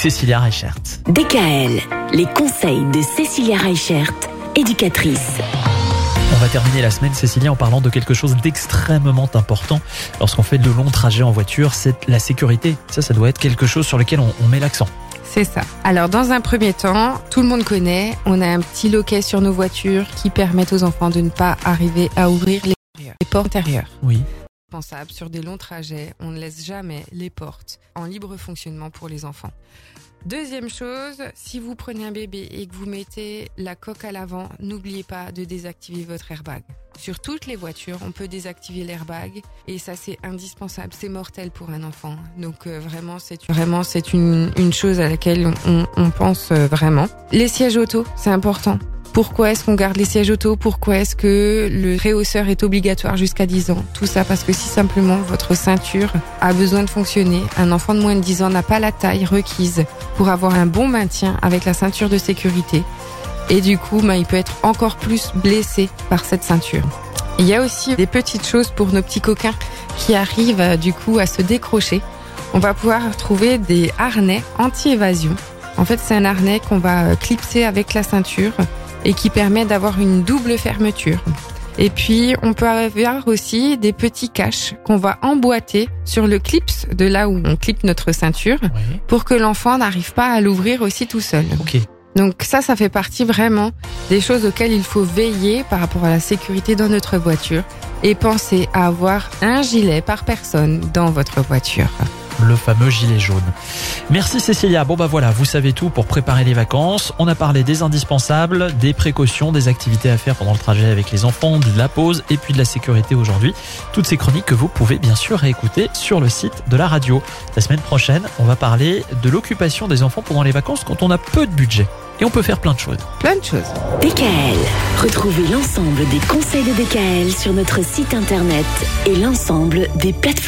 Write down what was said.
Cécilia Reichert. DKL, les conseils de Cécilia Reichert, éducatrice. On va terminer la semaine, Cécilia, en parlant de quelque chose d'extrêmement important lorsqu'on fait de longs trajets en voiture, c'est la sécurité. Ça, ça doit être quelque chose sur lequel on, on met l'accent. C'est ça. Alors dans un premier temps, tout le monde connaît, on a un petit loquet sur nos voitures qui permettent aux enfants de ne pas arriver à ouvrir les, les portes intérieures. Oui. Sur des longs trajets, on ne laisse jamais les portes en libre fonctionnement pour les enfants. Deuxième chose, si vous prenez un bébé et que vous mettez la coque à l'avant, n'oubliez pas de désactiver votre airbag. Sur toutes les voitures, on peut désactiver l'airbag et ça c'est indispensable, c'est mortel pour un enfant. Donc euh, vraiment c'est vraiment c'est une, une chose à laquelle on, on pense euh, vraiment. Les sièges auto, c'est important. Pourquoi est-ce qu'on garde les sièges auto? Pourquoi est-ce que le réhausseur est obligatoire jusqu'à 10 ans? Tout ça parce que si simplement votre ceinture a besoin de fonctionner, un enfant de moins de 10 ans n'a pas la taille requise pour avoir un bon maintien avec la ceinture de sécurité. Et du coup, bah, il peut être encore plus blessé par cette ceinture. Il y a aussi des petites choses pour nos petits coquins qui arrivent euh, du coup à se décrocher. On va pouvoir trouver des harnais anti-évasion. En fait, c'est un harnais qu'on va euh, clipser avec la ceinture et qui permet d'avoir une double fermeture. Et puis, on peut avoir aussi des petits caches qu'on va emboîter sur le clips de là où on clip notre ceinture Oui. pour que l'enfant n'arrive pas à l'ouvrir aussi tout seul. Donc ça, ça fait partie vraiment des choses auxquelles il faut veiller par rapport à la sécurité dans notre voiture et penser à avoir un gilet par personne dans votre voiture. Le fameux gilet jaune. Merci Cécilia. Bon bah voilà, vous savez tout pour préparer les vacances. On a parlé des indispensables, des précautions, des activités à faire pendant le trajet avec les enfants, de la pause et puis de la sécurité aujourd'hui. Toutes ces chroniques que vous pouvez bien sûr réécouter sur le site de la radio. La semaine prochaine, on va parler de l'occupation des enfants pendant les vacances quand on a peu de budget. Et on peut faire plein de choses. Plein de choses. DKL, retrouvez l'ensemble des conseils de DKL sur notre site internet et l'ensemble des plateformes.